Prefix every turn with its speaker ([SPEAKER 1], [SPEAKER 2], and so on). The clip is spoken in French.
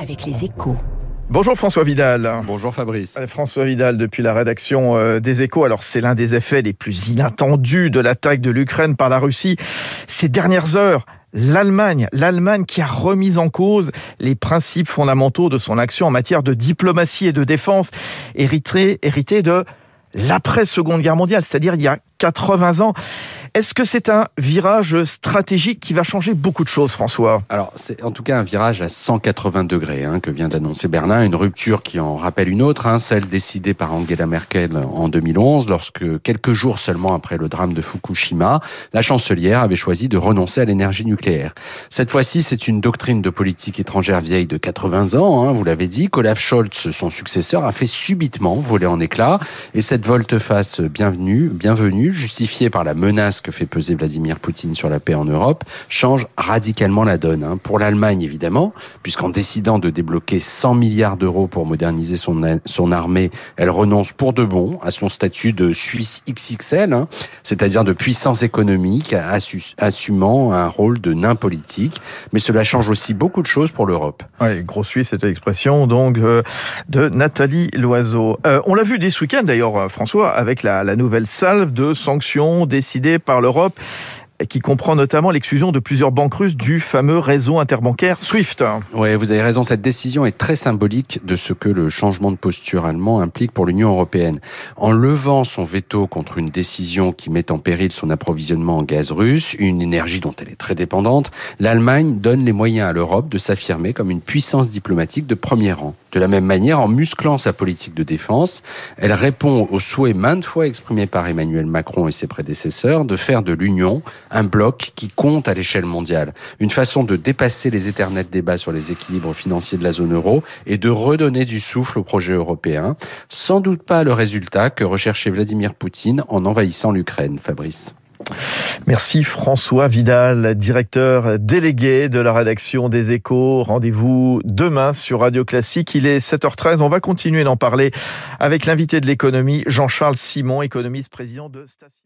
[SPEAKER 1] avec les échos.
[SPEAKER 2] Bonjour François Vidal.
[SPEAKER 3] Bonjour Fabrice.
[SPEAKER 2] François Vidal depuis la rédaction euh, des échos. Alors c'est l'un des effets les plus inattendus de l'attaque de l'Ukraine par la Russie ces dernières heures. L'Allemagne, l'Allemagne qui a remis en cause les principes fondamentaux de son action en matière de diplomatie et de défense, hérité, hérité de l'après-seconde guerre mondiale, c'est-à-dire il y a 80 ans. Est-ce que c'est un virage stratégique qui va changer beaucoup de choses, François?
[SPEAKER 3] Alors, c'est en tout cas un virage à 180 degrés hein, que vient d'annoncer Berlin, une rupture qui en rappelle une autre, hein, celle décidée par Angela Merkel en 2011, lorsque quelques jours seulement après le drame de Fukushima, la chancelière avait choisi de renoncer à l'énergie nucléaire. Cette fois-ci, c'est une doctrine de politique étrangère vieille de 80 ans, hein, vous l'avez dit, qu'Olaf Scholz, son successeur, a fait subitement voler en éclats, et cette volte-face bienvenue, bienvenue, justifiée par la menace fait peser Vladimir Poutine sur la paix en Europe change radicalement la donne. Hein. Pour l'Allemagne, évidemment, puisqu'en décidant de débloquer 100 milliards d'euros pour moderniser son, son armée, elle renonce pour de bon à son statut de Suisse XXL, hein, c'est-à-dire de puissance économique, assumant un rôle de nain politique. Mais cela change aussi beaucoup de choses pour l'Europe.
[SPEAKER 2] Oui, gros Suisse, c'était l'expression donc euh, de Nathalie Loiseau. Euh, on l'a vu dès ce week-end d'ailleurs, euh, François, avec la, la nouvelle salve de sanctions décidées par l'Europe qui comprend notamment l'exclusion de plusieurs banques russes du fameux réseau interbancaire SWIFT.
[SPEAKER 3] Oui, vous avez raison, cette décision est très symbolique de ce que le changement de posture allemand implique pour l'Union européenne. En levant son veto contre une décision qui met en péril son approvisionnement en gaz russe, une énergie dont elle est très dépendante, l'Allemagne donne les moyens à l'Europe de s'affirmer comme une puissance diplomatique de premier rang. De la même manière, en musclant sa politique de défense, elle répond au souhait maintes fois exprimé par Emmanuel Macron et ses prédécesseurs de faire de l'Union un bloc qui compte à l'échelle mondiale. Une façon de dépasser les éternels débats sur les équilibres financiers de la zone euro et de redonner du souffle au projet européen. Sans doute pas le résultat que recherchait Vladimir Poutine en envahissant l'Ukraine, Fabrice.
[SPEAKER 2] Merci François Vidal, directeur délégué de la rédaction des échos. Rendez-vous demain sur Radio Classique. Il est 7h13. On va continuer d'en parler avec l'invité de l'économie, Jean-Charles Simon, économiste président de Station.